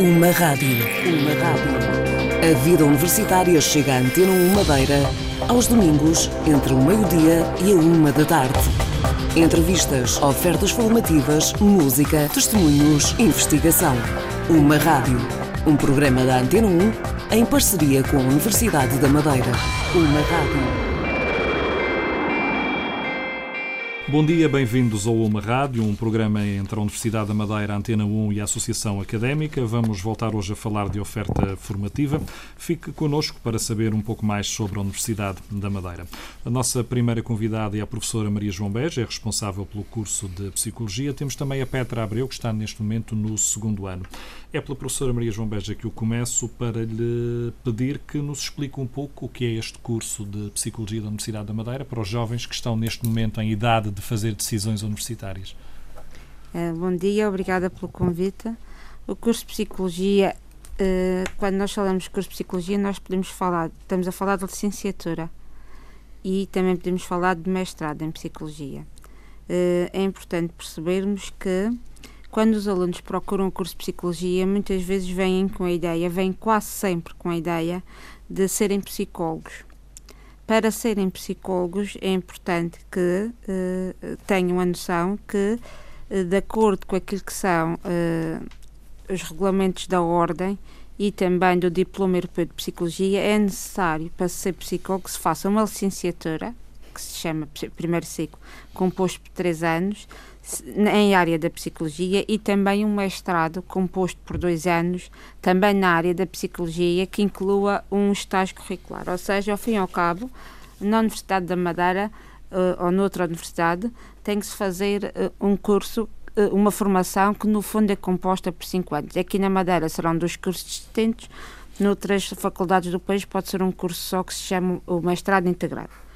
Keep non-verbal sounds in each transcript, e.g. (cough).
Uma rádio. Uma rádio. A vida universitária chega à Antena 1 Madeira aos domingos, entre o meio-dia e a uma da tarde. Entrevistas, ofertas formativas, música, testemunhos, investigação. Uma rádio. Um programa da Antena 1 em parceria com a Universidade da Madeira. Uma rádio. Bom dia, bem-vindos ao Uma Rádio, um programa entre a Universidade da Madeira, Antena 1 e a Associação Académica. Vamos voltar hoje a falar de oferta formativa. Fique connosco para saber um pouco mais sobre a Universidade da Madeira. A nossa primeira convidada é a professora Maria João Beja, é responsável pelo curso de Psicologia. Temos também a Petra Abreu, que está neste momento no segundo ano. É pela professora Maria João Beja que eu começo para lhe pedir que nos explique um pouco o que é este curso de Psicologia da Universidade da Madeira para os jovens que estão neste momento em idade de fazer decisões universitárias. Uh, bom dia, obrigada pelo convite. O curso de Psicologia, uh, quando nós falamos de curso de Psicologia, nós podemos falar, estamos a falar de licenciatura e também podemos falar de mestrado em Psicologia. Uh, é importante percebermos que quando os alunos procuram o curso de psicologia, muitas vezes vêm com a ideia, vêm quase sempre com a ideia de serem psicólogos. Para serem psicólogos é importante que uh, tenham a noção que, uh, de acordo com aquilo que são uh, os regulamentos da ordem e também do Diploma Europeu de Psicologia, é necessário, para ser psicólogo, que se faça uma licenciatura, que se chama primeiro ciclo, composto por três anos, em área da psicologia e também um mestrado composto por dois anos, também na área da psicologia, que inclua um estágio curricular. Ou seja, ao fim e ao cabo, na Universidade da Madeira uh, ou noutra universidade, tem que se fazer uh, um curso, uh, uma formação que no fundo é composta por cinco anos. Aqui na Madeira serão dois cursos distintos, noutras faculdades do país pode ser um curso só que se chama o mestrado integrado.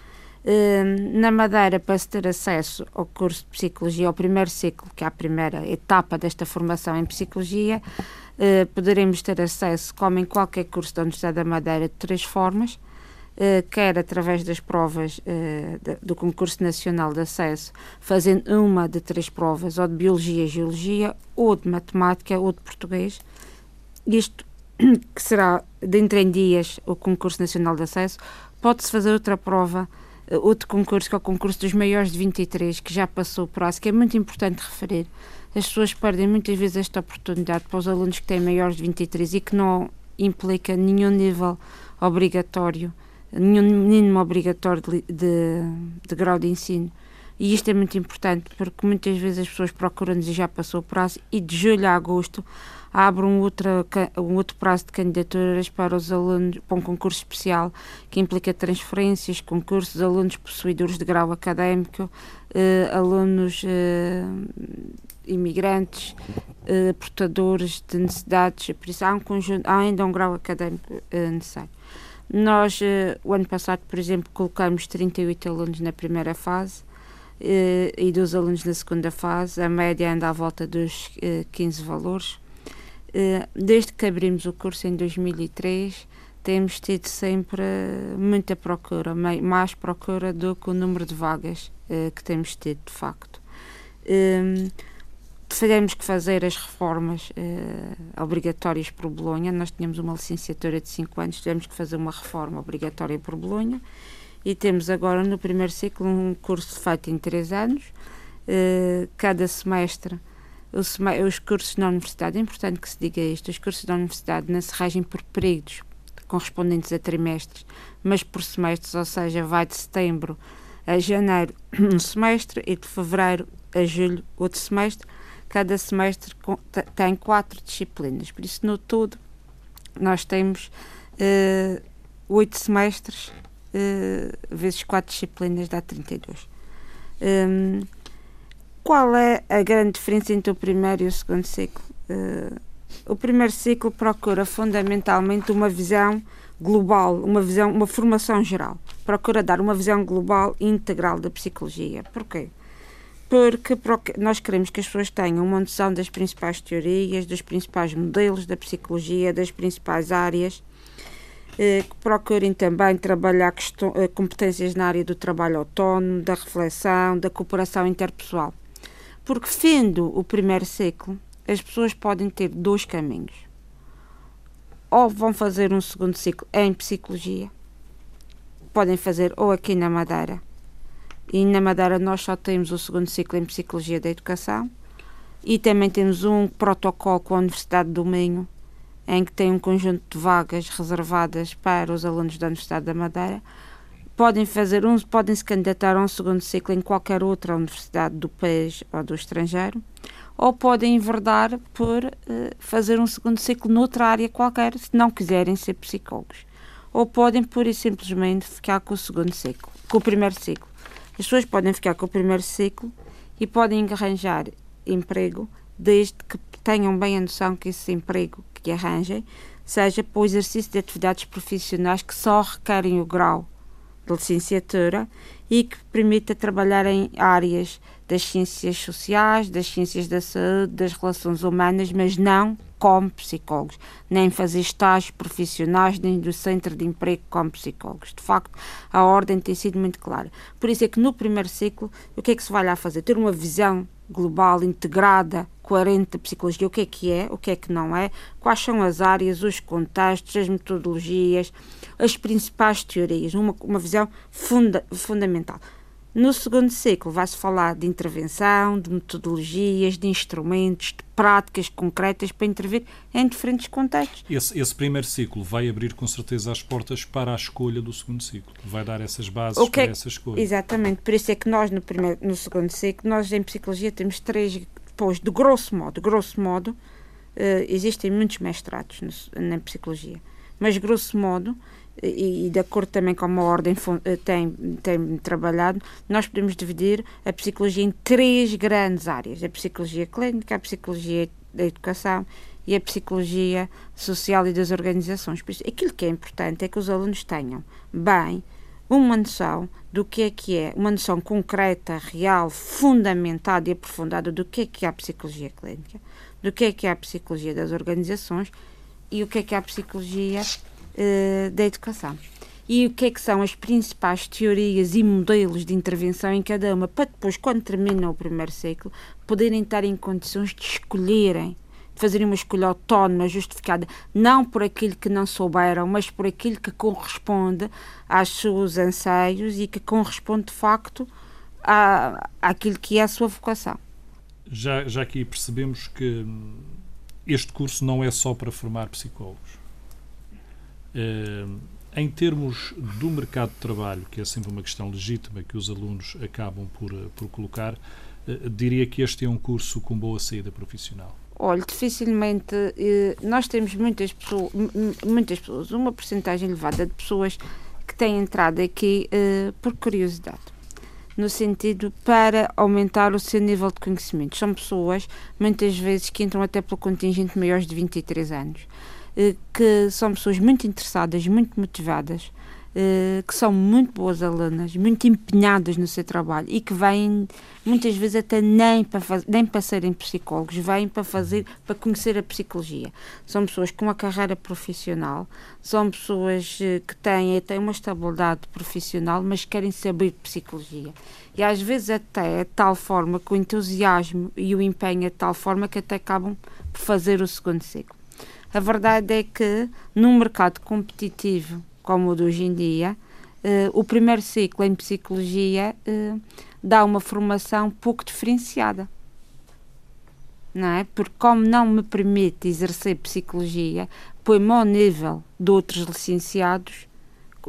Hum, na Madeira, para se ter acesso ao curso de Psicologia, ao primeiro ciclo, que é a primeira etapa desta formação em Psicologia, eh, poderemos ter acesso, como em qualquer curso da Universidade da Madeira, de três formas, eh, quer através das provas eh, do concurso nacional de acesso, fazendo uma de três provas, ou de Biologia e Geologia, ou de Matemática, ou de Português. Isto (clears throat) que será dentro em dias o concurso nacional de acesso, pode-se fazer outra prova outro concurso, que é o concurso dos maiores de 23, que já passou o prazo, que é muito importante referir. As pessoas perdem muitas vezes esta oportunidade para os alunos que têm maiores de 23 e que não implica nenhum nível obrigatório, nenhum mínimo obrigatório de, de, de grau de ensino. E isto é muito importante porque muitas vezes as pessoas procuram-nos e já passou o prazo, e de julho a agosto abre um outro, um outro prazo de candidaturas para os alunos, para um concurso especial que implica transferências, concursos, alunos possuidores de grau académico, eh, alunos eh, imigrantes, eh, portadores de necessidades, por isso há, um conjunto, há ainda um grau académico eh, necessário. Nós, eh, o ano passado, por exemplo, colocamos 38 alunos na primeira fase, eh, e dos alunos na segunda fase, a média anda à volta dos 15 valores. Eh, desde que abrimos o curso em 2003, temos tido sempre muita procura, mais procura do que o número de vagas uh, que temos tido, de facto. Ehm, tivemos que fazer as reformas uh, obrigatórias por Bolonha. Nós tínhamos uma licenciatura de 5 anos, tivemos que fazer uma reforma obrigatória por Bolonha. E temos agora no primeiro ciclo um curso feito em 3 anos. Cada semestre os, os cursos na universidade, é importante que se diga isto, os cursos da universidade não se regem por períodos correspondentes a trimestres, mas por semestres, ou seja, vai de setembro a janeiro (coughs) um semestre e de fevereiro a julho outro semestre. Cada semestre tem quatro disciplinas, por isso no todo nós temos uh, oito semestres uh, vezes quatro disciplinas dá 32. Um, qual é a grande diferença entre o primeiro e o segundo ciclo? Uh, o primeiro ciclo procura fundamentalmente uma visão global, uma visão, uma formação geral. Procura dar uma visão global e integral da psicologia. Porquê? Porque nós queremos que as pessoas tenham uma noção das principais teorias, dos principais modelos da psicologia, das principais áreas, eh, que procurem também trabalhar eh, competências na área do trabalho autónomo, da reflexão, da cooperação interpessoal Porque, fendo o primeiro ciclo, as pessoas podem ter dois caminhos. Ou vão fazer um segundo ciclo em psicologia, podem fazer ou aqui na Madeira, e na Madeira nós só temos o segundo ciclo em Psicologia da Educação, e também temos um protocolo com a Universidade do Minho, em que tem um conjunto de vagas reservadas para os alunos da Universidade da Madeira. Podem fazer um, podem se candidatar a um segundo ciclo em qualquer outra universidade do país ou do estrangeiro, ou podem enverdar por uh, fazer um segundo ciclo noutra área qualquer, se não quiserem ser psicólogos. Ou podem, pura e simplesmente, ficar com o segundo ciclo, com o primeiro ciclo. As pessoas podem ficar com o primeiro ciclo e podem arranjar emprego desde que tenham bem a noção que esse emprego que arranjem seja para o exercício de atividades profissionais que só requerem o grau de licenciatura e que permita trabalhar em áreas das ciências sociais, das ciências da saúde, das relações humanas, mas não como psicólogos, nem fazer estágios profissionais, nem do centro de emprego como psicólogos. De facto, a ordem tem sido muito clara. Por isso é que no primeiro ciclo, o que é que se vai lá fazer? Ter uma visão global, integrada, coerente da psicologia, o que é que é, o que é que não é, quais são as áreas, os contextos, as metodologias, as principais teorias, uma, uma visão funda, fundamental. No segundo ciclo vai-se falar de intervenção, de metodologias, de instrumentos, de práticas concretas para intervir em diferentes contextos. Esse, esse, primeiro ciclo vai abrir com certeza as portas para a escolha do segundo ciclo. Vai dar essas bases okay. para essa escolha. Exatamente. Por isso é que nós no, primeiro, no segundo ciclo, nós em psicologia temos três, depois, de grosso modo, grosso modo, uh, existem muitos mestrados no, na psicologia. Mas grosso modo, e, e, de acordo também com a ordem eh, tem, tem trabalhado, nós podemos dividir a psicologia em três grandes áreas: a psicologia clínica, a psicologia da educação e a psicologia social e das organizações. Por isso, aquilo que é importante é que os alunos tenham bem uma noção do que é que é, uma noção concreta, real, fundamentada e aprofundada do que é que é a psicologia clínica, do que é que é a psicologia das organizações e o que é que é a psicologia uh, da educação. E o que é que são as principais teorias e modelos de intervenção em cada uma, para depois, quando termina o primeiro ciclo, poderem estar em condições de escolherem, de fazerem uma escolha autónoma, justificada, não por aquilo que não souberam, mas por aquilo que corresponde aos seus anseios e que corresponde, de facto, à, àquilo que é a sua vocação. Já, já aqui percebemos que este curso não é só para formar psicólogos eh, em termos do mercado de trabalho, que é sempre uma questão legítima que os alunos acabam por, eh, por colocar, eh, diria que este é um curso com boa saída profissional. Olha, dificilmente nós temos muitas pessoas, muitas pessoas, uma porcentagem elevada de pessoas que têm entrado aqui por curiosidade, no sentido para aumentar o seu nível de conhecimento. São pessoas, muitas vezes, que entram até pelo contingente maiores de 23 anos. Eh, que são pessoas muito interessadas, muito motivadas, eh, que são muito boas alunas, muito empenhadas no seu trabalho e que vêm muitas vezes até nem para, nem para serem psicólogos, vêm para fazer, para conhecer a psicologia. São pessoas com uma carreira profissional, são pessoas eh, que têm até uma estabilidade profissional, mas querem saber psicologia. E às vezes até é de tal forma que o entusiasmo e o empenho é de tal forma que até acabam por fazer o segundo ciclo. A verdade é que, num mercado competitivo como o de hoje em dia, uh, o primeiro ciclo em psicologia uh, dá uma formação pouco diferenciada. Não é? Porque, como não me permite exercer psicologia, põe-me ao nível de outros licenciados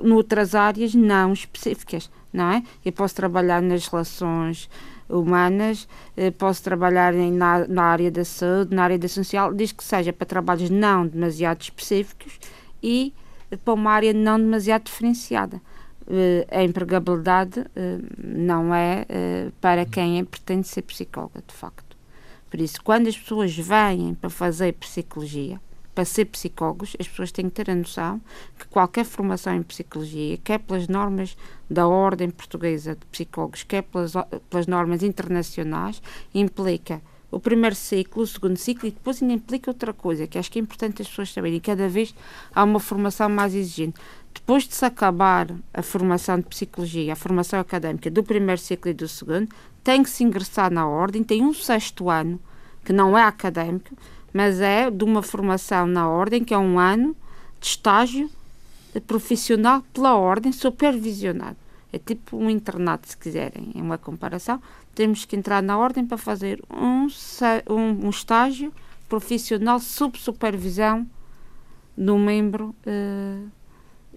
noutras áreas não específicas, não é? Eu posso trabalhar nas relações humanas, eh, posso trabalhar em, na, na, área da saúde, na área da social, desde que seja para trabalhos não demasiado específicos e para uma área não demasiado diferenciada. Eh, a empregabilidade eh, não é para quem é, pretende ser psicóloga, de facto. Por isso, quando as pessoas vêm para fazer psicologia, para ser psicólogos, as pessoas têm que ter a noção que qualquer formação em psicologia, quer pelas normas da Ordem Portuguesa de Psicólogos, quer pelas, pelas normas internacionais, implica o primeiro ciclo, o segundo ciclo e depois ainda implica outra coisa que acho que é importante as pessoas saberem. Cada vez há uma formação mais exigente. depois de se acabar a formação de psicologia, a formação académica do primeiro ciclo e do segundo, tem que se ingressar na ordem, tem um sexto ano, que não é académico, mas é de uma formação na ordem, que é um ano de estágio profissional pela ordem, supervisionado. É tipo um internato, se quiserem, é uma comparação. Temos que entrar na ordem para fazer um, um, um estágio profissional sob supervisão do membro uh,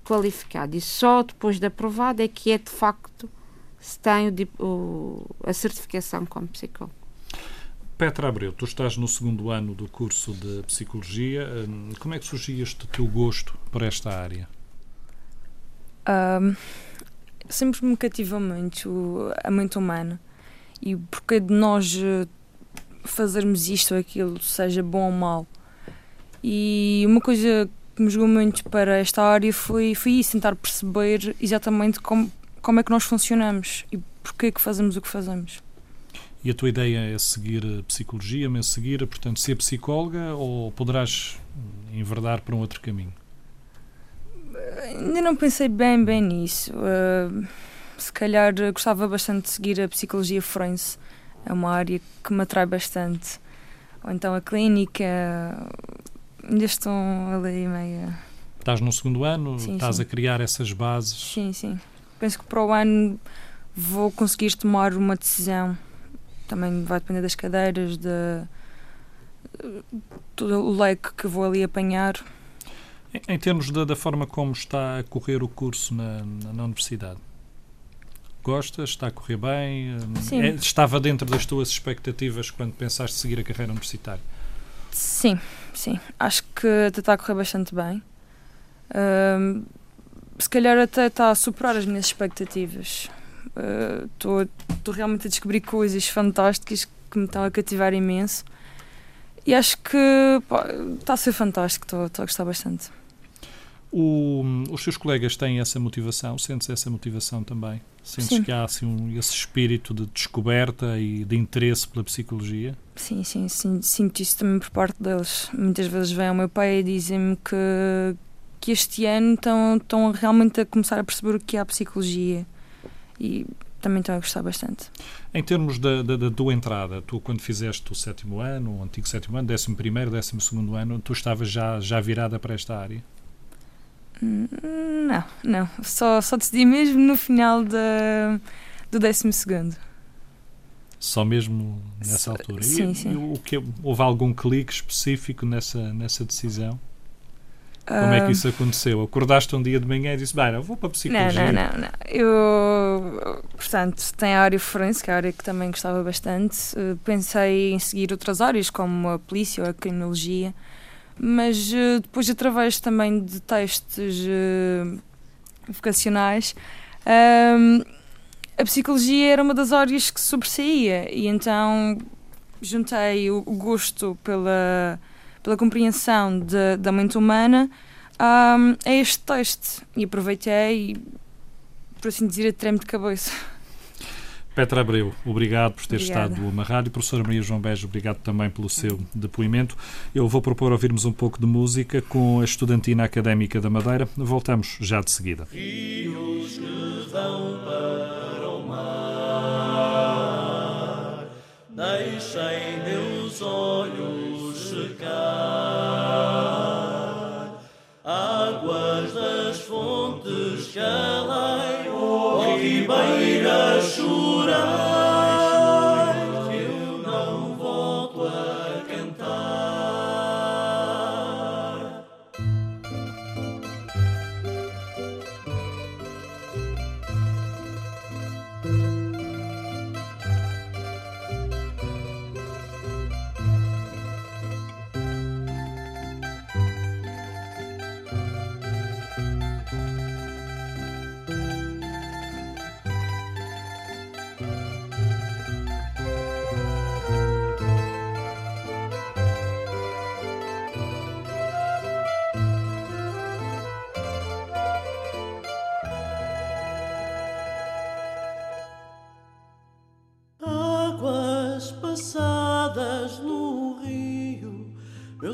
qualificado. E só depois de aprovado é que é de facto se tem o, o, a certificação como psicólogo. Petra Abreu, tu estás no segundo ano do curso de Psicologia. Hum, como é que surgiu este teu gosto por esta área? Um, sempre me cativa muito a mente humana e porque de nós eh, fazermos isto ou aquilo, seja bom ou mau. E uma coisa que me jogou muito para esta área foi, foi isso, tentar perceber exatamente como, como é que nós funcionamos e porquê que fazemos o que fazemos. E a tua ideia é seguir a psicologia, mas seguir, portanto, ser psicóloga ou poderás enverdar para um outro caminho? Ainda não pensei bem, bem nisso. Uh, se calhar gostava bastante de seguir a psicologia forense. É uma área que me atrai bastante. Ou então a clínica, ainda estou ali meio. Estás no segundo ano, sim, estás sim. a criar essas bases. Sim, sim. Penso que para o ano vou conseguir tomar uma decisão. Também vai depender das cadeiras, de todo o leque que vou ali apanhar. Em, em termos da, da, forma como está a correr o curso na, na, na universidade, gostas? Está a correr bem? É, estava dentro das tuas expectativas quando pensaste seguir a carreira universitária? Sim, sim. Acho que até está a correr bastante bem. Uh, se calhar até está a superar as minhas expectativas. Estou uh, realmente a descobrir coisas fantásticas que me estão a cativar imenso. E acho que está a ser fantástico, estou a gostar bastante. O, os seus colegas têm essa motivação? Sentes essa motivação também? Sentes sim. que há assim, um, esse espírito de descoberta e de interesse pela psicologia? Sim, sim, sim, sinto isso também por parte deles. Muitas vezes vem o meu pai e dizem-me que, que este ano estão, estão realmente a começar a perceber o que é a psicologia e também estão a gostar bastante. Em termos da, da, da, tua entrada, tu quando fizeste o sétimo ano, o antigo sétimo ano, décimo primeiro, décimo segundo ano, tu estavas já, já virada para esta área? Não, não. Só, só decidi mesmo no final da, do décimo segundo. Só mesmo nessa altura? Sim, e, sim. O que, houve algum clique específico nessa, nessa decisão? Como é que isso aconteceu? Acordaste um dia de manhã e disse, bem, vou para a psicologia. Não, não, não, não. Eu, portanto, tem a área forense, que é a área que também gostava bastante. Eh, pensei em seguir outras áreas, como a polícia ou a criminologia mas uh, depois através também de testes uh, vocacionais um, a psicologia era uma das áreas que sobressaía. E então juntei o, gosto pela, pela compreensão de, da mente humana um, a este teste. E aproveitei por assim dizer a treme de cabeça Petra Abreu, obrigado por ter Obrigada. estado no rádio. Professora Maria João Bejo, obrigado também pelo seu depoimento. Eu vou propor ouvirmos um pouco de música com a Estudantina Académica da Madeira. Voltamos já de seguida. Rios que vão para o mar, deixem meus olhos secar, águas das fontes que além, oh, love.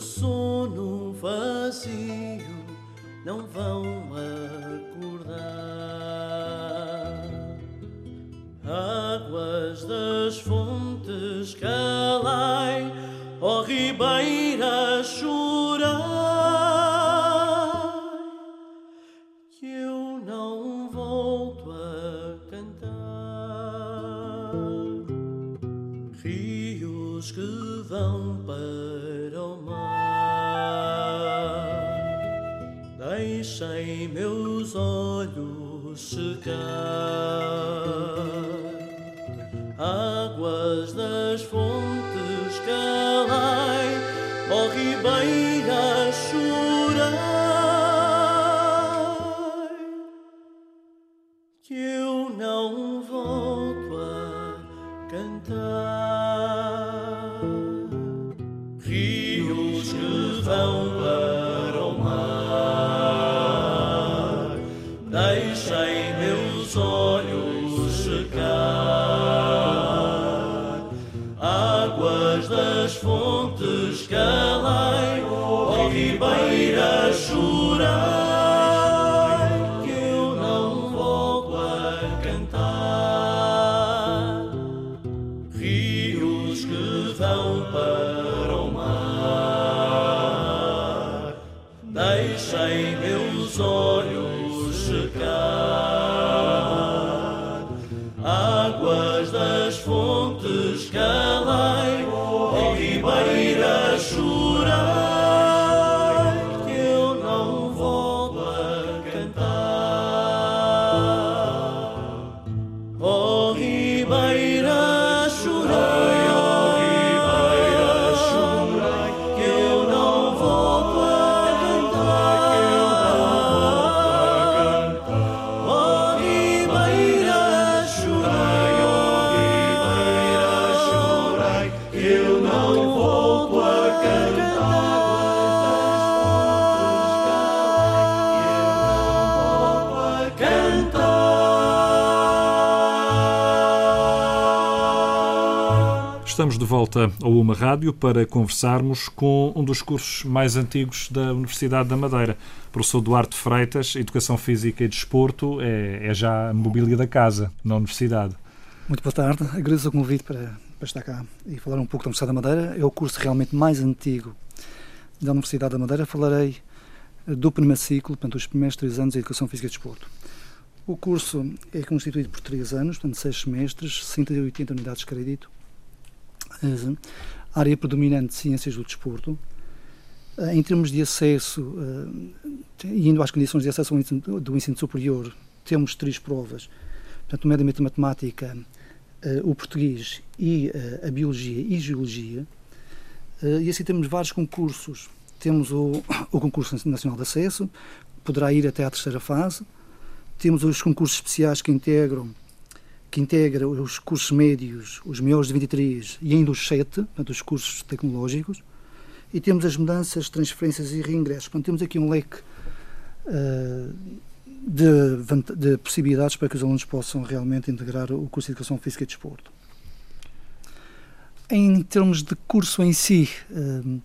sono vazio não vão acordar. Águas das fontes calai, ó oh ribeira chuva. Olhos secar. Volta ao Uma Rádio para conversarmos com um dos cursos mais antigos da Universidade da Madeira. Professor Duarte Freitas, Educação Física e Desporto, é, é já a mobília da casa na Universidade. Muito boa tarde, agradeço o convite para, para estar cá e falar um pouco da Universidade da Madeira. É o curso realmente mais antigo da Universidade da Madeira. Falarei eh, do primeiro ciclo, portanto, os primeiros três anos de Educação Física e Desporto. O curso é constituído por três anos, portanto, seis semestres, 180 unidades de crédito. Eh, área predominante de Ciências do Desporto. Eh, Em termos de acesso, eh, indo às condições de acesso do ensino superior, temos três provas, portanto, nomeadamente a matemática, eh, o português e a biologia e geologia. E assim temos vários concursos. Temos o, (coughs) o concurso nacional de acesso, poderá ir até à terceira fase. Temos os concursos especiais que integram que integra os cursos médios, os maiores de 23 e ainda os 7, portanto, os cursos tecnológicos, e temos as mudanças, transferências e reingressos. Portanto, temos aqui um leque uh, de, de possibilidades para que os alunos possam realmente integrar o curso de Educação Física e Desporto. Em termos de curso em si, uh,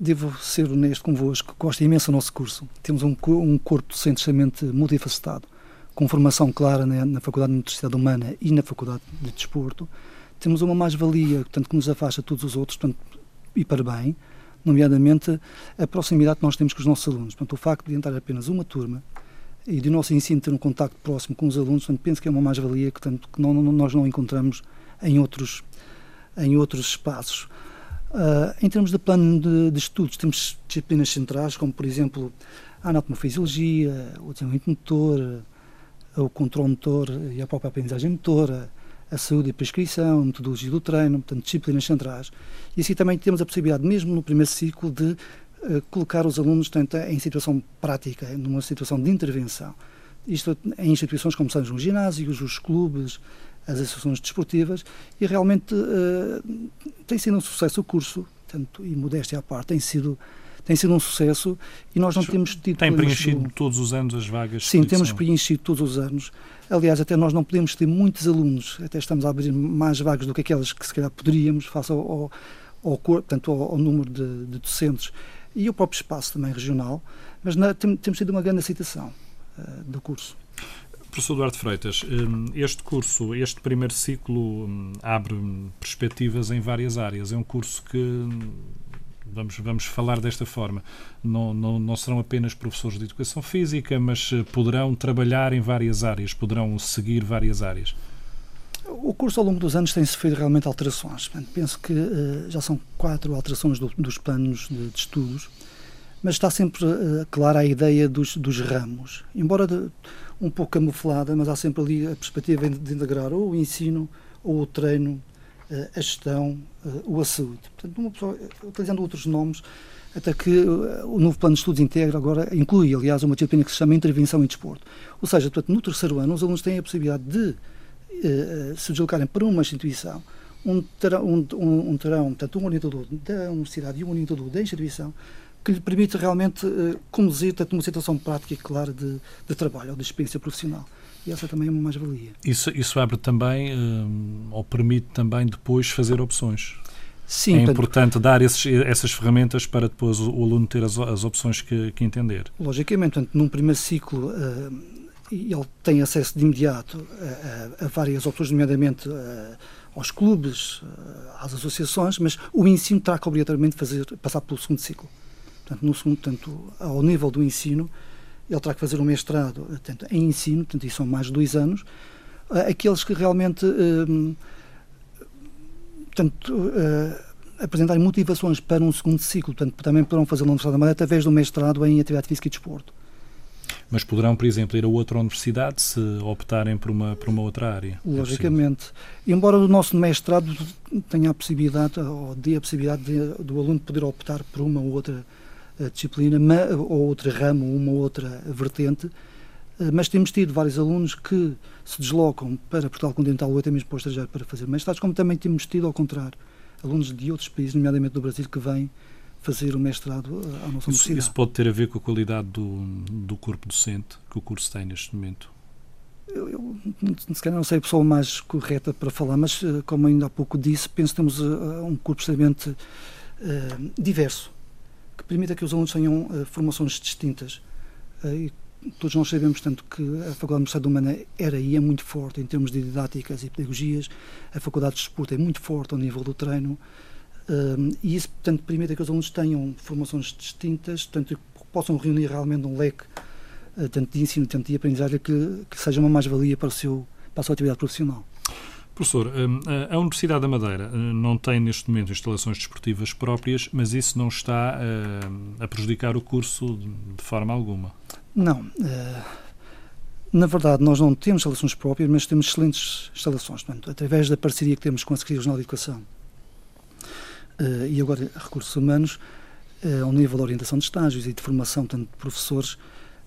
devo ser honesto convosco, gosto imenso do nosso curso. Temos um, um corpo docente extremamente multifacetado, com formação clara na, na Faculdade de Nutrição Humana e na Faculdade de Desporto. Temos uma mais-valia, que nos afasta de todos os outros, portanto, e para bem, nomeadamente a proximidade que nós temos com os nossos alunos. Portanto, o facto de entrar apenas uma turma e de nosso ensino ter um contacto próximo com os alunos, portanto, penso que é uma mais-valia que, portanto, que não- não- nós não encontramos em outros, em outros espaços. Ah, em termos de plano de, de estudos, temos disciplinas centrais, como, por exemplo, a anatomofisiologia, o desenvolvimento motor, o controle motor e a própria aprendizagem motora, a saúde e prescrição, a metodologia do treino, portanto, disciplinas centrais. E assim também temos a possibilidade, mesmo no primeiro ciclo, de eh, colocar os alunos portanto, em situação prática, numa situação de intervenção. Isto em instituições como são os ginásios, os clubes, as associações desportivas, e realmente eh, tem sido um sucesso o curso, tanto, e modéstia à parte, tem sido, tem sido um sucesso e nós não temos tido Tem preenchido do- todos os anos as vagas? Sim, temos preenchido todos os anos. Aliás, até nós não podemos ter muitos alunos, até estamos a abrir mais vagas do que aquelas que se calhar poderíamos, face ao, ao, ao, portanto, ao, ao número de, de docentes e o próprio espaço também regional, mas na, tem, temos tido uma grande aceitação uh, do curso. Professor Eduardo Freitas, hum, este curso, este primeiro ciclo, hum, abre perspectivas em várias áreas. É um curso que, hum, vamos, vamos falar desta forma, não, não, não serão apenas professores de educação física, mas eh, poderão trabalhar em várias áreas, poderão seguir várias áreas. O curso ao longo dos anos tem sofrido realmente alterações. Penso que uh, já são quatro alterações do, dos planos de, de, estudos, mas está sempre uh, clara a ideia dos, dos ramos. Embora de, um pouco camuflada, mas há sempre ali a perspectiva de integrar ou o ensino, ou o treino, a gestão, ou a saúde. Portanto, pessoa, utilizando outros nomes, até que o novo plano de estudos integra agora, inclui, aliás, uma disciplina que se chama Intervenção em Desporto. Ou seja, portanto, no terceiro ano, os alunos têm a possibilidade de eh, se deslocarem para uma instituição, um terão, um, um, terão, portanto, um orientador da universidade e um orientador da instituição que lhe permite realmente uh, conduzir tanto uma situação prática e clara de, de trabalho ou de experiência profissional. E essa também é uma mais-valia. Isso, isso abre também, uh, ou permite também depois fazer opções. Sim, é portanto, importante dar esses, essas ferramentas para depois o, o aluno ter as, as opções que, que, entender. Logicamente, portanto, num primeiro ciclo, uh, ele tem acesso de imediato a, a, a várias opções, nomeadamente a, aos clubes, às associações, mas o ensino terá que obrigatoriamente fazer, passar pelo segundo ciclo. Portanto, no segundo, tanto ao nível do ensino, ele terá que fazer um mestrado portanto, em ensino, portanto, isso são mais de dois anos. Aqueles que realmente hum, portanto, uh, apresentarem motivações para um segundo ciclo, portanto, também poderão fazer na Universidade da Madeira através do mestrado em Atividade Física e Desporto. Mas poderão, por exemplo, ir a outra universidade se optarem por uma, por uma outra área? É Logicamente. É Embora o nosso mestrado tenha a possibilidade, ou dê a possibilidade de, do aluno poder optar por uma ou outra uh, disciplina, uma, ou outra ramo, uma ou outra vertente, uh, mas temos tido vários alunos que se deslocam para Portugal Continental ou até mesmo para o estrangeiro para fazer mestrados, como também temos tido, ao contrário, alunos de outros países, nomeadamente do Brasil, que vêm fazer o mestrado à nossa isso, universidade. Isso pode ter a ver com a qualidade do, do corpo docente que o curso tem neste momento? Eu, eu se calhar não sei a pessoa mais correta para falar, mas eh, como ainda há pouco disse, penso que temos uh, um corpo extremamente uh, diverso, que permita que os alunos tenham uh, formações distintas. e todos nós sabemos, tanto que a Faculdade de Universidade Humana era e é muito forte em termos de didáticas e pedagogias, a Faculdade de Desporto é muito forte ao nível do treino, e isso, portanto, permite que os alunos tenham formações distintas, portanto, possam reunir realmente um leque uh, tanto de ensino, tanto de aprendizagem, que, que seja uma mais-valia para, para a sua atividade profissional. Professor, a Universidade da Madeira eh, não tem neste momento instalações desportivas próprias, mas isso não está a prejudicar o curso de forma alguma? Não. Eh, na verdade, nós não temos instalações próprias, mas temos excelentes instalações. Portanto, através da parceria que temos com a Secretaria Regional de Educação uh, e agora recursos humanos, uh, ao nível da orientação de estágios e de formação tanto de professores,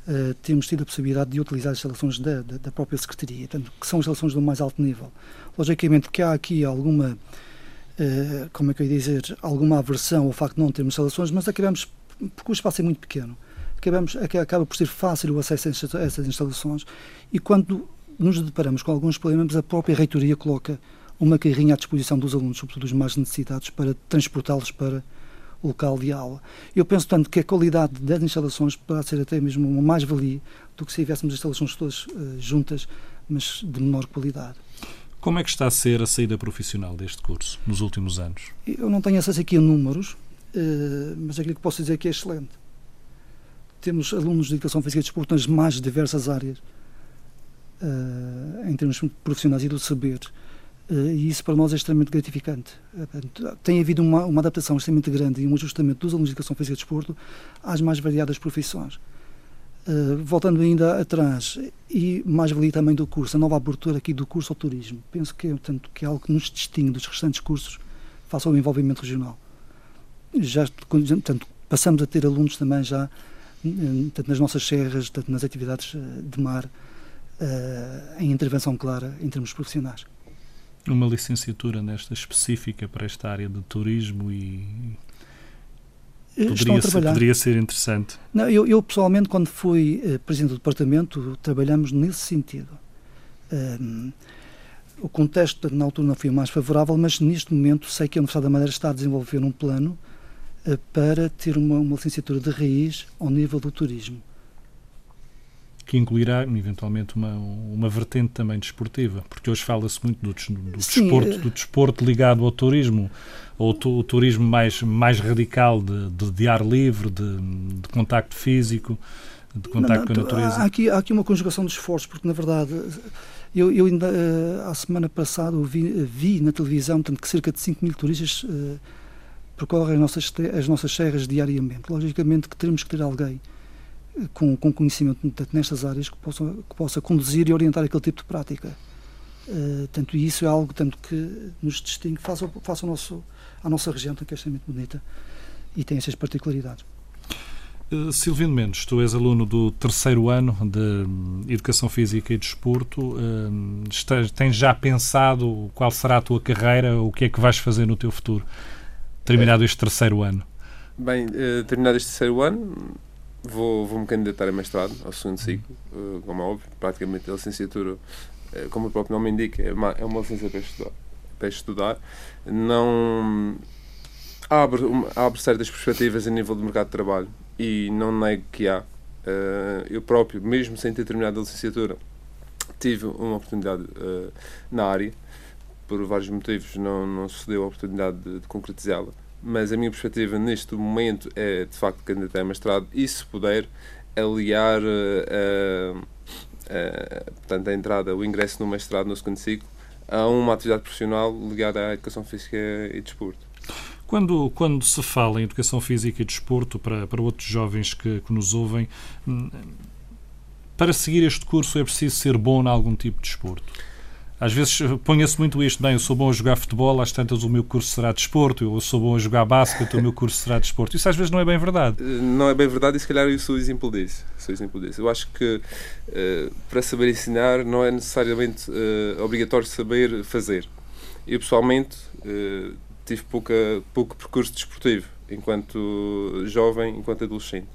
uh, temos tido a possibilidade de utilizar as instalações da, da, da, própria Secretaria, tanto que são instalações do mais alto nível. Logicamente que há aqui alguma, como é que eu ia dizer, alguma aversão ao facto de não termos instalações, mas acabamos, porque o espaço é muito pequeno, acabamos, acaba por ser fácil o acesso a essas instalações e quando nos deparamos com alguns problemas, a própria reitoria coloca uma carrinha à disposição dos alunos, sobretudo os mais necessitados, para transportá-los para local de aula. Eu penso, tanto que a qualidade das instalações poderá ser até mesmo uma mais-valia do que se tivéssemos instalações todas uh, juntas, mas de menor qualidade. Como é que está a ser a saída profissional deste curso nos últimos anos? Eu não tenho acesso aqui a números, uh, mas aquilo que posso dizer é que é excelente. Temos alunos de educação física e desporto nas mais diversas áreas, uh, em termos profissionais e do saber. Uh, e isso para nós é extremamente gratificante. Uh, tem havido uma, uma, adaptação extremamente grande e um ajustamento dos alunos de educação física e desporto às mais variadas profissões. Uh, voltando ainda atrás, e mais valia também do curso, a nova abertura aqui do curso ao turismo. Penso que é, portanto, que é algo que nos distingue dos restantes cursos face ao envolvimento regional. Já, portanto, passamos a ter alunos também já tanto nas nossas serras, tanto nas atividades de mar, em intervenção clara em termos profissionais uma licenciatura nesta específica para esta área de turismo e poderia, ser, poderia ser interessante. Não, eu, eu, pessoalmente, quando fui eh, presidente do departamento, trabalhamos nesse sentido. Um, o contexto na altura não foi o mais favorável, mas neste momento sei que a Universidade da Madeira está a desenvolver um plano uh, para ter uma, uma licenciatura de raiz ao nível do turismo que incluirá eventualmente uma, uma vertente também desportiva, porque hoje fala-se muito do, do desporto, eh, do desporto ligado ao turismo, ou o turismo mais, mais radical de, de, de ar livre, de, de, contacto físico, de contacto não, não, com a natureza. Há aqui, há aqui uma conjugação de esforços, porque na verdade eu, eu ainda uh, a semana passada vi, vi, na televisão que cerca de 5 mil turistas uh, percorrem as nossas, as nossas serras diariamente. Logicamente que teremos que ter alguém com, com conhecimento nestas áreas que possa, que possa conduzir e orientar aquele tipo de prática. Uh, tanto isso é algo tanto que nos distingue face, face ao nosso, à nossa região, que é extremamente bonita e tem essas particularidades. Uh, Silvino Mendes, tu és aluno do terceiro ano de Educação Física e Desporto. Uh, estás, tens já pensado qual será a tua carreira, o que é que vais fazer no teu futuro, terminado este terceiro ano? Bem, terminado este terceiro ano, Vou, vou me candidatar a mestrado, ao segundo ciclo, uh, como é óbvio, praticamente a licenciatura, uh, como o próprio nome indica, é uma, é uma licenciatura para estudar. Para estudar. Não abre, abre certas perspectivas a nível do mercado de trabalho e não nego que há. Uh, eu próprio, mesmo sem ter terminado a licenciatura, tive uma oportunidade na área, por vários motivos não, não se deu a oportunidade de, de concretizá-la mas a minha perspectiva neste momento é de facto candidatar a mestrado e se puder aliar uh, uh, portanto, a entrada, o ingresso no mestrado no segundo ciclo a uma atividade profissional ligada à educação física e desporto. Quando, quando se fala em educação física e desporto para, para outros jovens que, que nos ouvem, hum, para seguir este curso é preciso ser bom em algum tipo de desporto? Às vezes ponha-se muito isto, bem, eu sou bom a jogar futebol, às tantas o meu curso será desporto, eu sou bom a jogar basquete, o meu curso será desporto. Isso às vezes não é bem verdade. Eh, não é bem verdade e se calhar eu sou exemplo. Sou exemplo disso. Eu acho que uh, para saber ensinar não é necessariamente uh, obrigatório saber fazer. Eu pessoalmente uh, tive pouca, pouco percurso desportivo enquanto jovem, enquanto adolescente.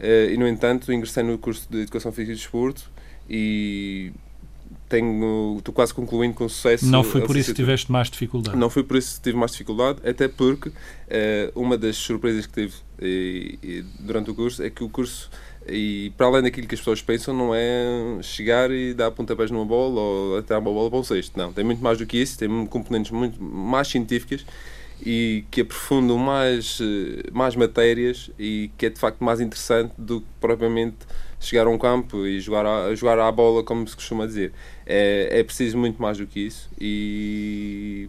e no entanto ingressei no curso de Educação Física e Desporto e tenho, estou quase concluindo com sucesso. Não foi por isso que tiveste mais dificuldade? Não foi por isso que tive mais dificuldade, até porque uh, uma das surpresas que tive e, e, durante o curso é que o curso, e para além daquilo que as pessoas pensam, não é chegar e dar pontapés numa bola ou até uma bola para um cesto. Não, tem muito mais do que isso, tem componentes muito mais científicas e que aprofundam mais, eh, mais matérias e que é de facto mais interessante do que propriamente chegar a um campo e jogar a, jogar à bola, como se costuma dizer. É, é preciso muito mais do que isso e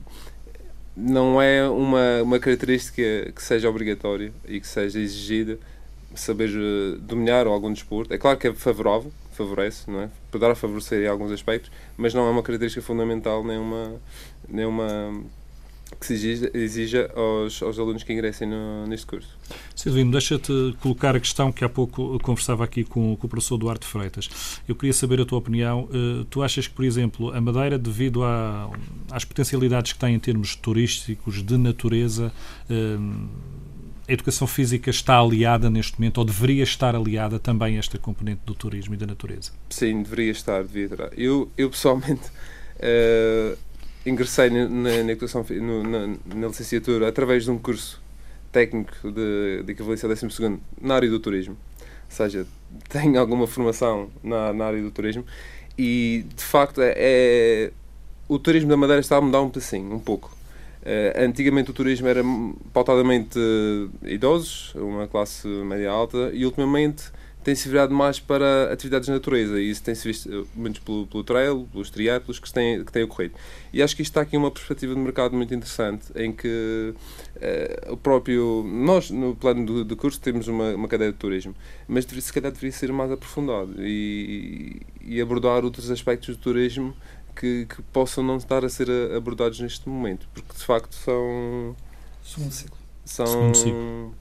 não é uma, uma característica que seja obrigatória e que seja exigida saber eh, dominar algum desporto. É claro que é favorável, favorece, não é? Poderá favorecer em alguns aspectos, mas não é uma característica fundamental nem uma, nem uma que se exija, exija aos, aos, alunos que ingressem no, neste curso. Silvino, deixa-te colocar a questão que há pouco conversava aqui com, com, o professor Duarte Freitas. Eu queria saber a tua opinião. Uh, tu achas que, por exemplo, a Madeira, devido à, às potencialidades que tem em termos turísticos, de natureza, uh, a educação física está aliada neste momento, ou deveria estar aliada também a esta componente do turismo e da natureza? Sim, deveria estar, devia estar. Eu, eu pessoalmente. Uh, ingressei na, na, educação, no, na, na, licenciatura através de um curso técnico de, de equivalência ao 12 na área do turismo. Ou seja, (laughs) tenho alguma formação na, na área do turismo e, de facto, é, é o turismo da Madeira está a mudar um pedacinho, um pouco. Uh, antigamente o turismo era pautadamente uh, idosos, uma classe média alta, e ultimamente tem-se virado mais para atividades de natureza e isso tem-se visto eh, muito pelo, pelo trail, pelos triatlos que têm, que têm ocorrido. E acho que isto está aqui uma perspectiva de mercado muito interessante em que uh, o próprio. Nós, no plano do, do curso, temos uma, uma cadeia de turismo, mas se calhar deveria ser mais aprofundado e, e abordar outros aspectos do turismo que, que, possam não estar a ser abordados neste momento, porque de facto são. Segundo ciclo. São. Segundo ciclo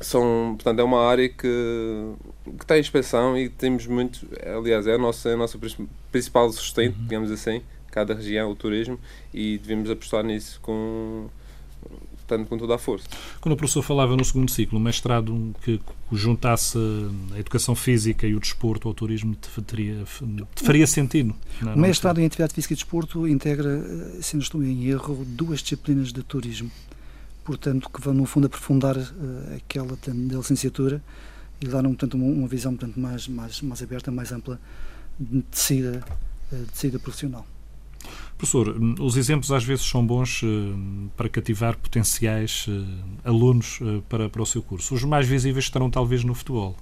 são, portanto, é uma área que, que tem inspeção e temos muito, aliás, é a nossa, é a nossa principal sustento, uhum. digamos assim, cada região, o turismo, e devemos apostar nisso com tanto com toda a força. Quando o professor falava no segundo ciclo, um mestrado que juntasse a educação física e o desporto ao turismo, te, teria, te faria sentido? Não, o mestrado em atividade física e desporto integra, eh, se não estou em erro, duas disciplinas de turismo portanto, que vão, no fundo, aprofundar uh, aquela da licenciatura e dar, portanto, uma, uma visão portanto, mais, mais, mais aberta, mais ampla de saída, de saída profissional. Professor, os exemplos às vezes são bons uh, para cativar potenciais uh, alunos uh, para, para o seu curso. Os mais visíveis estarão talvez no futebol.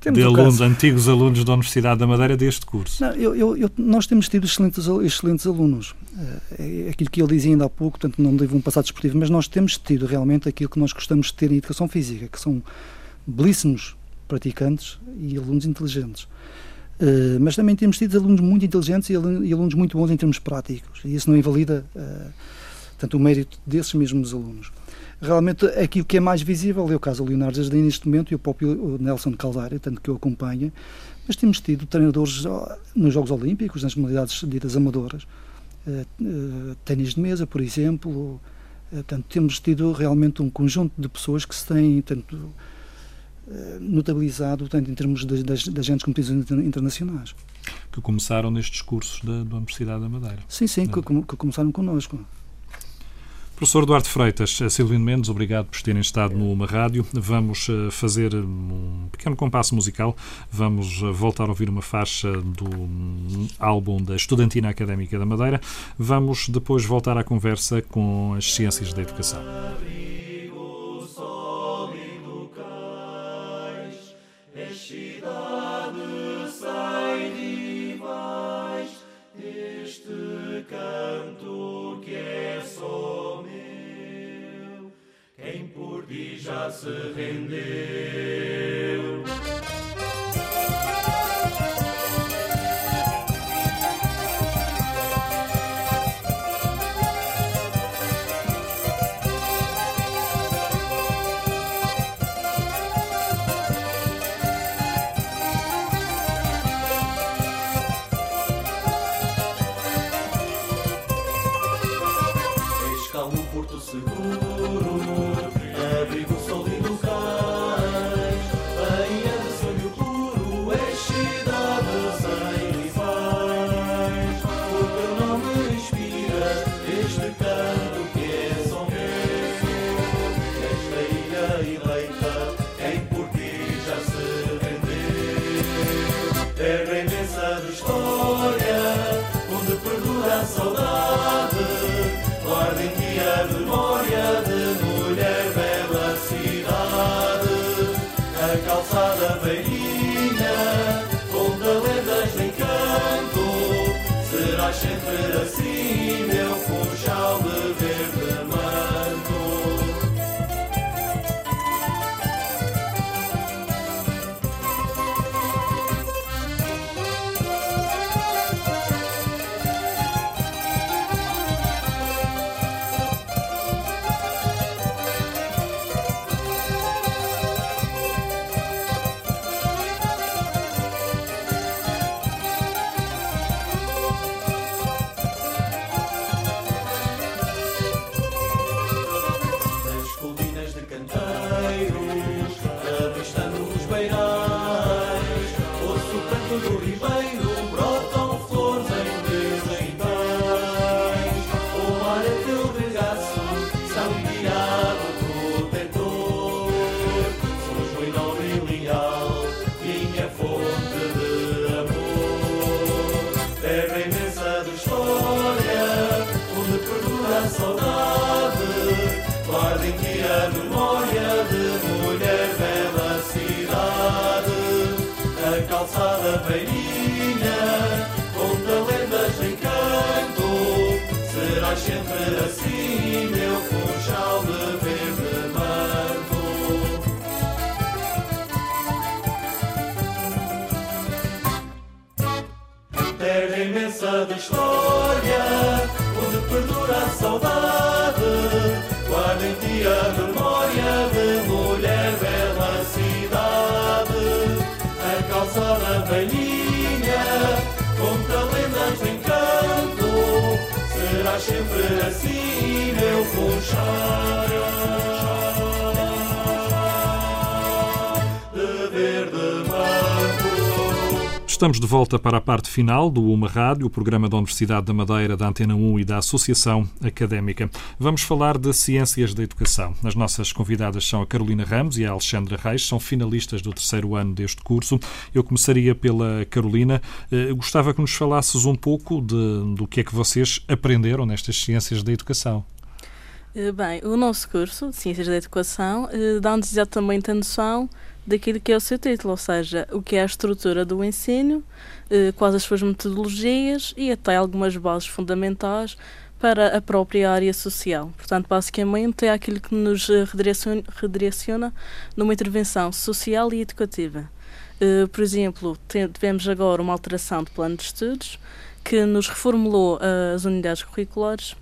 Temos de alunos, antigos alunos da Universidade da Madeira deste curso. Não, eu, eu, eu, nós temos tido excelentes, excelentes alunos. É aquilo que ele dizia ainda há pouco, portanto não devo um passado desportivo, mas nós temos tido realmente aquilo que nós gostamos de ter em educação física, que são belíssimos praticantes e alunos inteligentes. Uh, mas também temos tido alunos muito inteligentes e alunos muito bons em termos práticos, e isso não invalida uh, tanto o mérito desses mesmos alunos. Realmente, aquilo que é mais visível é o caso do Leonardo Jardim neste momento e o próprio Nelson Caldário, tanto que eu acompanho, mas temos tido treinadores nos Jogos Olímpicos, nas modalidades ditas amadoras, uh, ténis de mesa, por exemplo, tanto temos tido realmente um conjunto de pessoas que se têm, tanto eh, notabilizado tanto em termos de, de, de agentes competições internacionais. Que começaram nestes cursos da, da Universidade da Madeira. Sim, sim, que, que, começaram connosco. Professor Duarte Freitas, eh, Silvino Mendes, obrigado por terem estado no Uma Rádio. Vamos eh, fazer um pequeno compasso musical. Vamos voltar a ouvir uma faixa do hum, álbum da Estudantina Académica da Madeira. Vamos depois voltar à conversa com as ciências da educação. Já se rendeu. Sempre assim, meu funchal Estamos de volta para a parte final do UMA Rádio, o programa da Universidade da Madeira, da Antena 1 e da Associação Académica. Vamos falar de Ciências da Educação. As nossas convidadas são a Carolina Ramos e a Alexandra Reis, são finalistas do terceiro ano deste curso. Eu começaria pela Carolina. Eu eh, gostava que nos falasses um pouco de, do que é que vocês aprenderam nestas Ciências da Educação. Eh, bem, o nosso curso, Ciências da Educação, eh, dá-nos exatamente a noção daquilo que é o seu título, ou seja, o que é a estrutura do ensino, eh, quais as suas metodologias e até algumas bases fundamentais para a própria área social. Portanto, basicamente é aquilo que nos redireciona, redireciona numa intervenção social e educativa. Por exemplo, tivemos agora uma alteração de plano de estudos que nos reformulou as unidades curriculares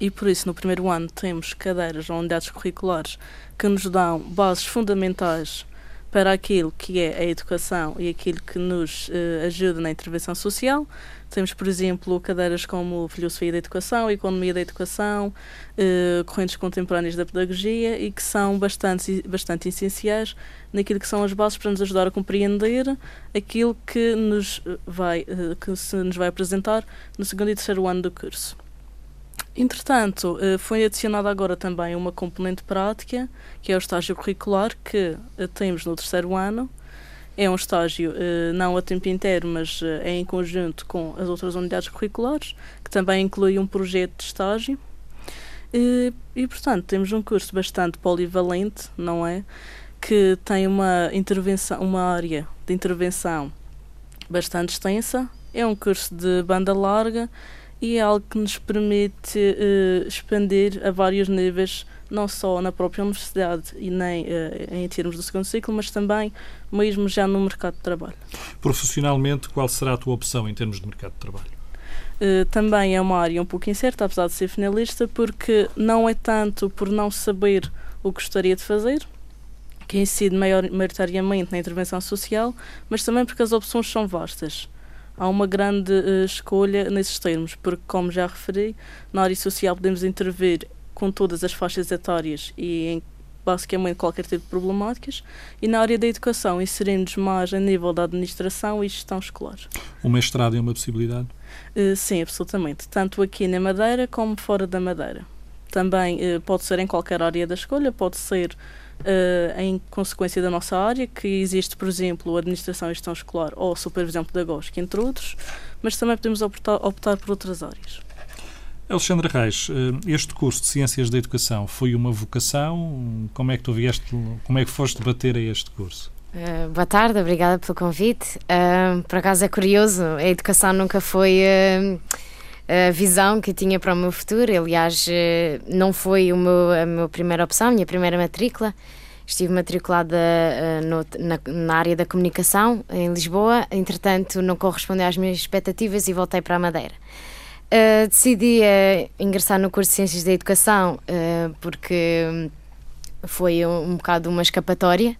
e por isso no primeiro ano temos cadeiras ou unidades curriculares que nos dão bases fundamentais para aquilo que é a educação e aquilo que nos uh, ajuda na intervenção social. Temos, por exemplo, cadeiras como Filosofia da Educação, Economia da Educação, uh, Correntes Contemporâneas da Pedagogia e que são bastante, bastante essenciais naquilo que são as bases para nos ajudar a compreender aquilo que nos vai, uh, que se nos vai apresentar no segundo e terceiro ano do curso. Entretanto, eh, foi adicionada agora também uma componente prática, que é o estágio curricular, que eh, temos no terceiro ano. É um estágio eh, não a tempo inteiro, mas é em conjunto com as outras unidades curriculares, que também inclui um projeto de estágio. E, e portanto, temos um curso bastante polivalente, não é? Que tem uma intervenção, uma área de intervenção bastante extensa. É um curso de banda larga e é algo que nos permite uh, expandir a vários níveis, não só na própria universidade e nem uh, em termos do segundo ciclo, mas também mesmo já no mercado de trabalho. Profissionalmente, qual será a tua opção em termos de mercado de trabalho? Uh, também é uma área um pouco incerta, apesar de ser finalista, porque não é tanto por não saber o que gostaria de fazer, que incide maior, maioritariamente na intervenção social, mas também porque as opções são vastas há uma grande uh, escolha nesses termos, porque, como já referi, na área social podemos intervir com todas as faixas etárias e em basicamente qualquer tipo de problemáticas, e na área da educação inserimos mais a nível da administração e gestão escolar. O mestrado é uma possibilidade? Uh, sim, absolutamente. Tanto aqui na Madeira como fora da Madeira. Também uh, pode ser em qualquer área da escolha, pode ser uh, em consequência da nossa área, que existe, por exemplo, a administração e gestão escolar ou supervisão pedagógica, entre outros, mas também podemos optar, optar por outras áreas. Alexandra Reis, eh, este curso de Ciências da Educação foi uma vocação? Como é que tu vieste, como é que foste debater a este curso? Uh, boa tarde, obrigada pelo convite. Uh, por acaso é curioso, a educação nunca foi uh, a visão que tinha para o meu futuro. Aliás, eh, não foi o meu, a minha primeira opção, a minha primeira matrícula. Estive matriculada uh, no, na, na, área da comunicação em Lisboa, entretanto, não correspondeu às minhas expectativas e voltei para a Madeira. Uh, decidi uh, ingressar no curso de Ciências da Educação porque foi um, um bocado uma escapatória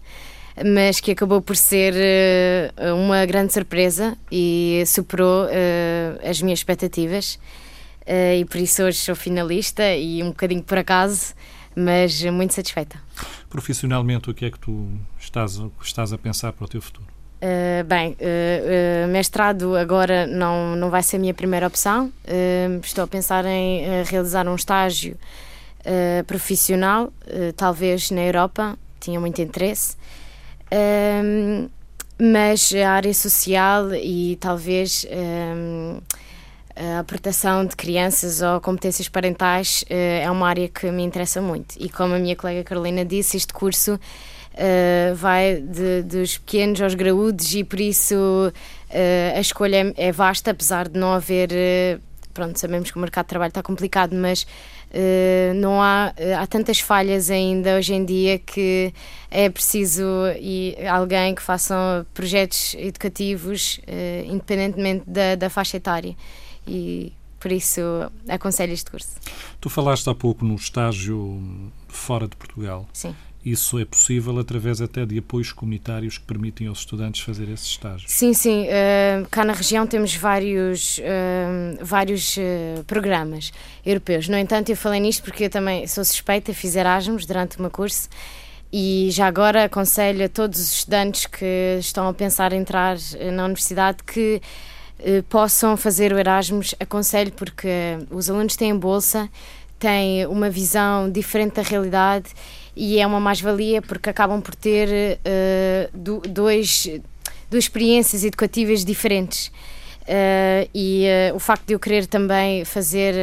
mas que acabou por ser uh, uma grande surpresa e superou uh, as minhas expectativas. Uh, e por isso hoje sou finalista e um bocadinho por acaso, mas muito satisfeita. Profissionalmente, o que é que tu estás, estás a pensar para o teu futuro? Uh, bem, uh, uh, mestrado agora não, não vai ser a minha primeira opção. estou a pensar em realizar um estágio profissional, talvez na Europa, tinha muito interesse. Um, mas a área social e talvez um, a proteção de crianças ou competências parentais uh, é uma área que me interessa muito. E como a minha colega Carolina disse, este curso uh, vai de, dos pequenos aos graúdos e por isso uh, a escolha é, é, vasta, apesar de não haver. pronto, sabemos que o mercado de trabalho está complicado, mas não há, uh, há tantas falhas ainda hoje em dia que é preciso e alguém que faça projetos educativos uh, independentemente da, da faixa etária e por isso aconselho este curso. Tu falaste há pouco no estágio fora de Portugal. Sim. Isso é possível através até de apoios comunitários que permitem aos estudantes fazer esse estágio? Sim, sim. Uh, cá na região temos vários, uh, vários uh, programas europeus. No entanto, eu falei nisto porque eu também sou suspeita, fiz Erasmus durante o meu curso E já agora aconselho a todos os estudantes que estão a pensar em entrar na universidade que possam fazer o Erasmus. Aconselho porque os alunos têm bolsa, têm uma visão diferente da realidade e é uma mais-valia porque acabam por ter uh, dois, duas experiências educativas diferentes. Uh, e uh, o facto de eu querer também fazer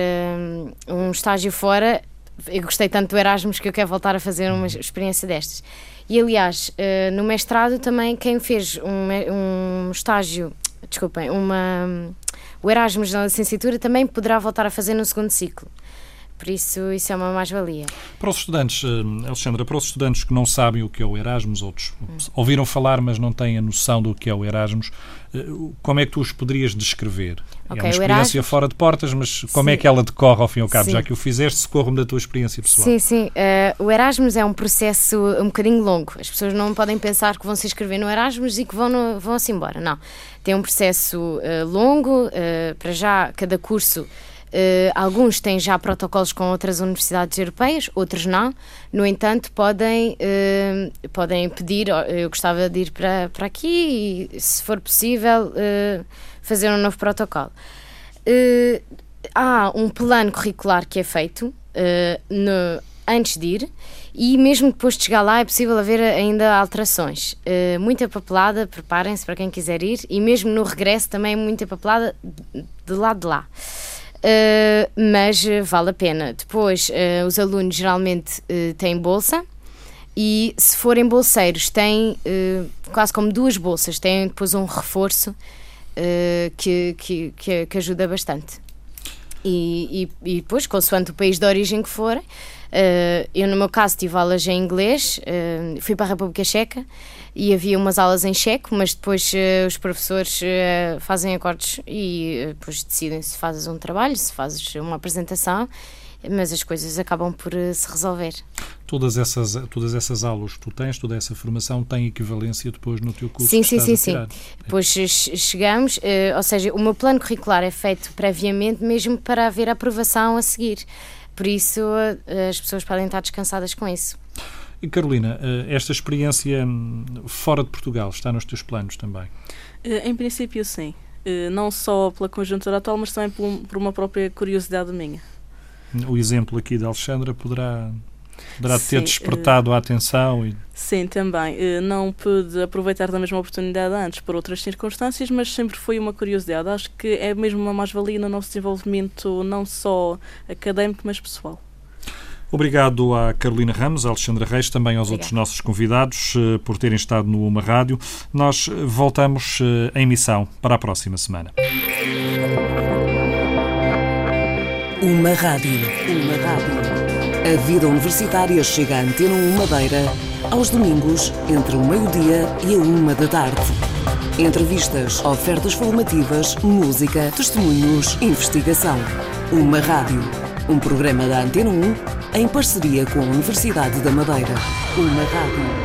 um estágio fora, eu gostei tanto do Erasmus que eu quero voltar a fazer uma experiência destas. E aliás, no mestrado também, quem fez um, um estágio, desculpem, uma, o Erasmus na licenciatura também poderá voltar a fazer no segundo ciclo. Por isso, isso é uma mais-valia. Para os estudantes, eh, Alexandra, para os estudantes que não sabem o que é o Erasmus, outros hum. ouviram falar, mas não têm a noção do que é o Erasmus, eh, como é que tu os poderias descrever? Okay, é uma experiência Erasmus... fora de portas, mas como é sim. é que ela decorre ao fim e ao cabo? Sim. Já que o fizeste, socorro-me da tua experiência pessoal. Sim, sim. Uh, o Erasmus é um processo um bocadinho longo. As pessoas não podem pensar que vão se inscrever no Erasmus e que vão-se vão embora. Não. Tem um processo uh, longo. Uh, para já, cada curso Uh, alguns têm já protocolos com outras universidades europeias, outros não. No entanto, podem, uh, podem pedir, eu gostava de ir para, para aqui e, se for possível, uh, fazer um novo protocolo. há um plano curricular que é feito no, antes de ir e mesmo depois de chegar lá é possível haver ainda alterações. Uh, muita papelada, preparem-se para quem quiser ir, e mesmo no regresso também muita papelada de lado de lá. Uh, mas vale a pena. Depois, uh, os alunos geralmente uh, têm bolsa e, se forem bolseiros, têm quase como duas bolsas, têm depois um reforço que, que, que, que, ajuda bastante. E, e, e, depois, consoante o país de origem que forem, eu, no meu caso, tive aulas em inglês, fui para a República Checa e havia umas aulas em checo, mas depois uh, os professores uh, fazem acordos e uh, depois decidem se fazes um trabalho, se fazes uma apresentação, mas as coisas acabam por se resolver. Todas essas, todas essas aulas que tu tens, toda essa formação tem equivalência depois no teu curso? Sim, sim, sim, sim. Depois chegamos, ou seja, o meu plano curricular é feito previamente mesmo para haver aprovação a seguir. Por isso as pessoas podem estar descansadas com isso. Carolina, eh, esta experiência hum, fora de Portugal está nos teus planos também? Eh, em princípio, sim. Eh, não só pela conjuntura atual, mas também por uma própria curiosidade minha. O exemplo aqui da Alexandra poderá Poderá ter despertado a atenção? E... Sim, também. Não pude aproveitar da mesma oportunidade antes por outras circunstâncias, mas sempre foi uma curiosidade. Acho que é mesmo uma mais-valia no nosso desenvolvimento, não só académico, mas pessoal. Obrigado à Carolina Ramos, à Alexandra Reis, também aos Obrigada. outros nossos convidados eh, por terem estado no Uma Rádio. Nós voltamos eh, em missão para a próxima semana. Uma Rádio. Uma Rádio. A vida universitária chega à Antena 1 Madeira aos domingos entre o meio-dia e a uma da tarde. Entrevistas, ofertas formativas, música, testemunhos, investigação. Uma Rádio. Um programa da Antena 1 em parceria com a Universidade da Madeira. Uma rádio.